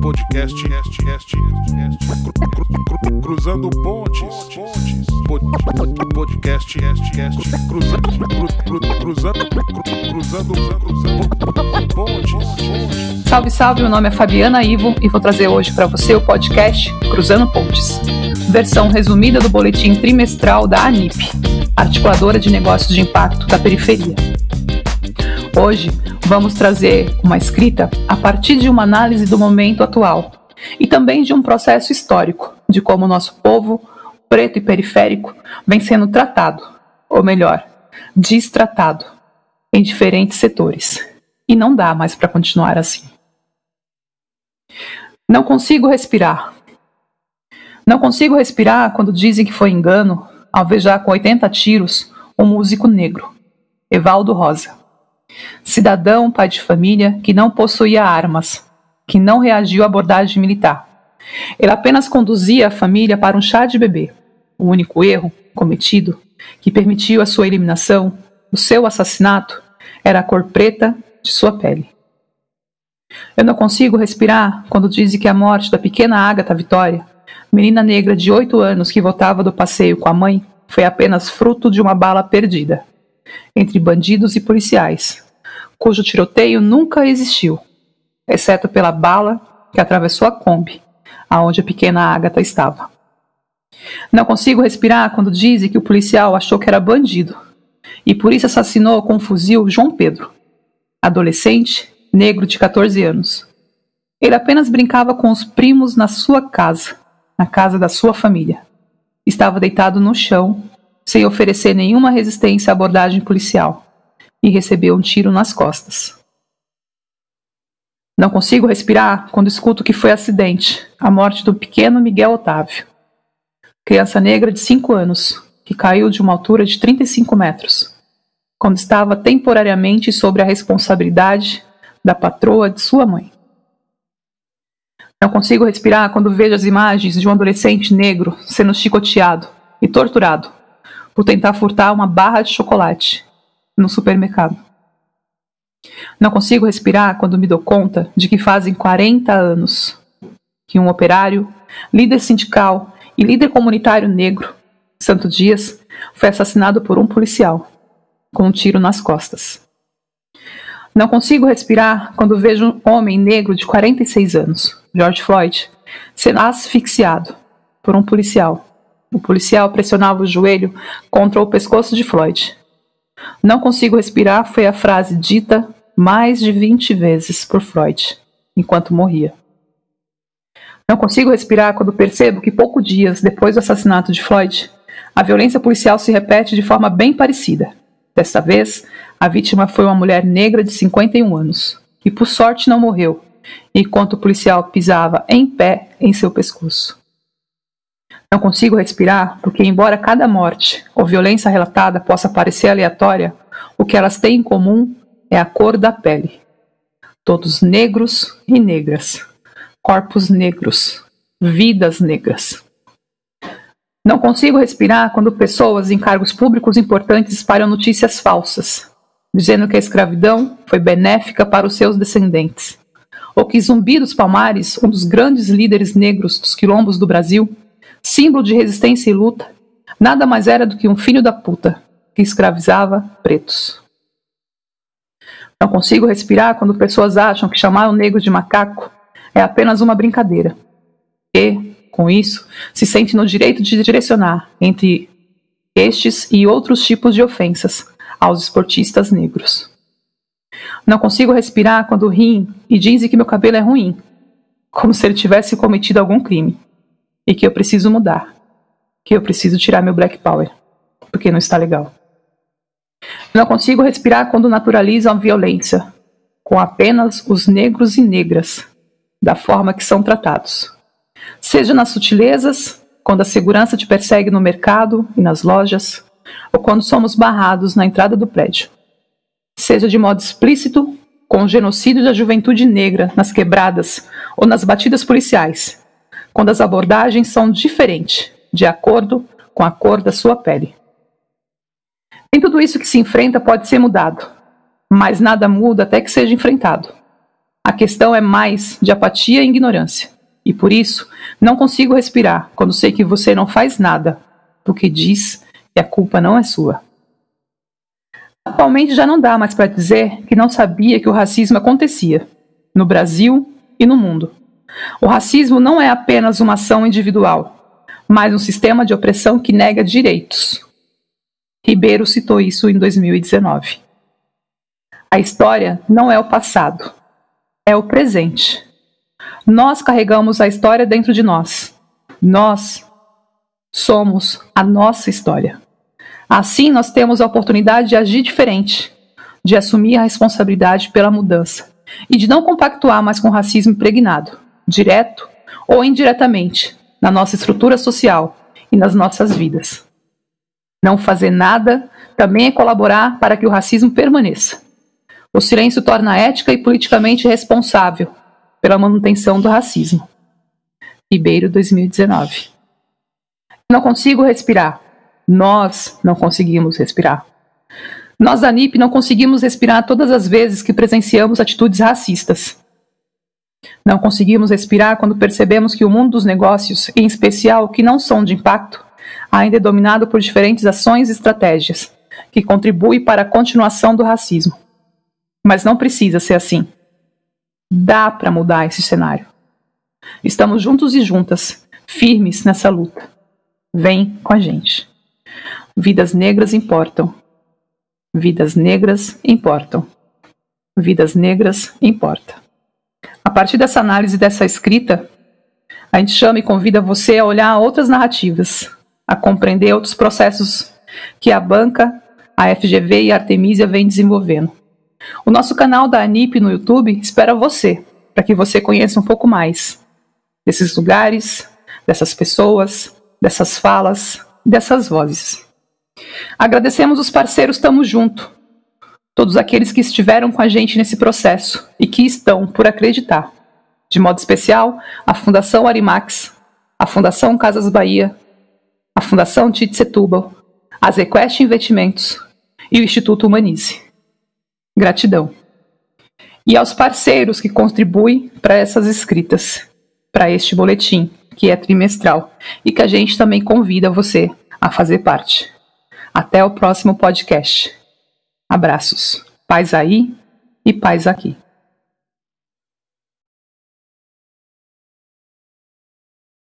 Podcast, cruzando pontes, podcast, cruzando, pontes. Salve, salve, meu nome é Fabiana Ivo e vou trazer hoje para você o podcast Cruzando Pontes, versão resumida do boletim trimestral da ANIP, Articuladora de Negócios de Impacto da Periferia. Hoje vamos trazer uma escrita a partir de uma análise do momento atual e também de um processo histórico de como o nosso povo, preto e periférico, vem sendo tratado, ou melhor, destratado, em diferentes setores. E não dá mais para continuar assim. Não consigo respirar. Não consigo respirar quando dizem que foi engano alvejar com 80 tiros um músico negro, Evaldo Rosa. Cidadão, pai de família, que não possuía armas, que não reagiu à abordagem militar. Ele apenas conduzia a família para um chá de bebê. O único erro cometido que permitiu a sua eliminação, o seu assassinato, era a cor preta de sua pele. Eu não consigo respirar quando dizem que a morte da pequena Agatha Vitória, menina negra de oito anos que voltava do passeio com a mãe, foi apenas fruto de uma bala perdida entre bandidos e policiais, cujo tiroteio nunca existiu, exceto pela bala que atravessou a Kombi, aonde a pequena Agatha estava. Não consigo respirar quando dizem que o policial achou que era bandido e por isso assassinou com um fuzil João Pedro, adolescente, negro de 14 anos. Ele apenas brincava com os primos na sua casa, na casa da sua família. Estava deitado no chão, sem oferecer nenhuma resistência à abordagem policial, e recebeu um tiro nas costas. Não consigo respirar quando escuto que foi acidente, a morte do pequeno Miguel Otávio, criança negra de 5 anos, que caiu de uma altura de 35 metros, quando estava temporariamente sob a responsabilidade da patroa de sua mãe. Não consigo respirar quando vejo as imagens de um adolescente negro sendo chicoteado e torturado por tentar furtar uma barra de chocolate no supermercado. Não consigo respirar quando me dou conta de que fazem 40 anos que um operário, líder sindical e líder comunitário negro, Santo Dias, foi assassinado por um policial com um tiro nas costas. Não consigo respirar quando vejo um homem negro de 46 anos, George Floyd, sendo asfixiado por um policial o policial pressionava o joelho contra o pescoço de Floyd. Não consigo respirar foi a frase dita mais de 20 vezes por Floyd, enquanto morria. Não consigo respirar quando percebo que poucos dias depois do assassinato de Floyd, a violência policial se repete de forma bem parecida. Desta vez, a vítima foi uma mulher negra de 51 anos, que por sorte não morreu, enquanto o policial pisava em pé em seu pescoço. Não consigo respirar porque, embora cada morte ou violência relatada possa parecer aleatória, o que elas têm em comum é a cor da pele. Todos negros e negras, corpos negros, vidas negras. Não consigo respirar quando pessoas em cargos públicos importantes espalham notícias falsas, dizendo que a escravidão foi benéfica para os seus descendentes, ou que Zumbi dos Palmares, um dos grandes líderes negros dos quilombos do Brasil, símbolo de resistência e luta, nada mais era do que um filho da puta que escravizava pretos. Não consigo respirar quando pessoas acham que chamar o negro de macaco é apenas uma brincadeira. E, com isso, se sente no direito de direcionar entre estes e outros tipos de ofensas aos esportistas negros. Não consigo respirar quando riem e dizem que meu cabelo é ruim, como se ele tivesse cometido algum crime e que eu preciso mudar, que eu preciso tirar meu black power, porque não está legal. Não consigo respirar quando naturalizam a violência com apenas os negros e negras, da forma que são tratados. Seja nas sutilezas, quando a segurança te persegue no mercado e nas lojas, ou quando somos barrados na entrada do prédio. Seja de modo explícito, com o genocídio da juventude negra nas quebradas ou nas batidas policiais, quando as abordagens são diferentes, de acordo com a cor da sua pele. Nem tudo isso que se enfrenta pode ser mudado, mas nada muda até que seja enfrentado. A questão é mais de apatia e ignorância. E por isso, não consigo respirar quando sei que você não faz nada, porque diz que a culpa não é sua. Atualmente já não dá mais para dizer que não sabia que o racismo acontecia, no Brasil e no mundo. O racismo não é apenas uma ação individual, mas um sistema de opressão que nega direitos. Ribeiro citou isso em 2019. A história não é o passado, é o presente. Nós carregamos a história dentro de nós. Nós somos a nossa história. Assim, nós temos a oportunidade de agir diferente, de assumir a responsabilidade pela mudança e de não compactuar mais com o racismo impregnado, direto ou indiretamente, na nossa estrutura social e nas nossas vidas. Não fazer nada também é colaborar para que o racismo permaneça. O silêncio torna ética e politicamente responsável pela manutenção do racismo. Ribeiro 2019. Não consigo respirar. Nós não conseguimos respirar. Nós da NIP não conseguimos respirar todas as vezes que presenciamos atitudes racistas. Não conseguimos respirar quando percebemos que o mundo dos negócios, em especial que não são de impacto, ainda é dominado por diferentes ações e estratégias que contribuem para a continuação do racismo. Mas não precisa ser assim. Dá para mudar esse cenário. Estamos juntos e juntas, firmes nessa luta. Vem com a gente. Vidas negras importam. Vidas negras importam. Vidas negras importam. A partir dessa análise dessa escrita, a gente chama e convida você a olhar outras narrativas, a compreender outros processos que a banca, a FGV e a Artemisia vêm desenvolvendo. O nosso canal da ANIP no YouTube espera você, para que você conheça um pouco mais desses lugares, dessas pessoas, dessas falas, dessas vozes. Agradecemos os parceiros Tamo Junto, todos aqueles que estiveram com a gente nesse processo e que estão por acreditar. De modo especial, a Fundação Arimax, a Fundação Casas Bahia, a Fundação Tite Setúbal, a Zequest Investimentos e o Instituto Humanize. Gratidão. E aos parceiros que contribuem para essas escritas, para este boletim, que é trimestral, e que a gente também convida você a fazer parte. Até o próximo podcast. Abraços. Paz aí e paz aqui.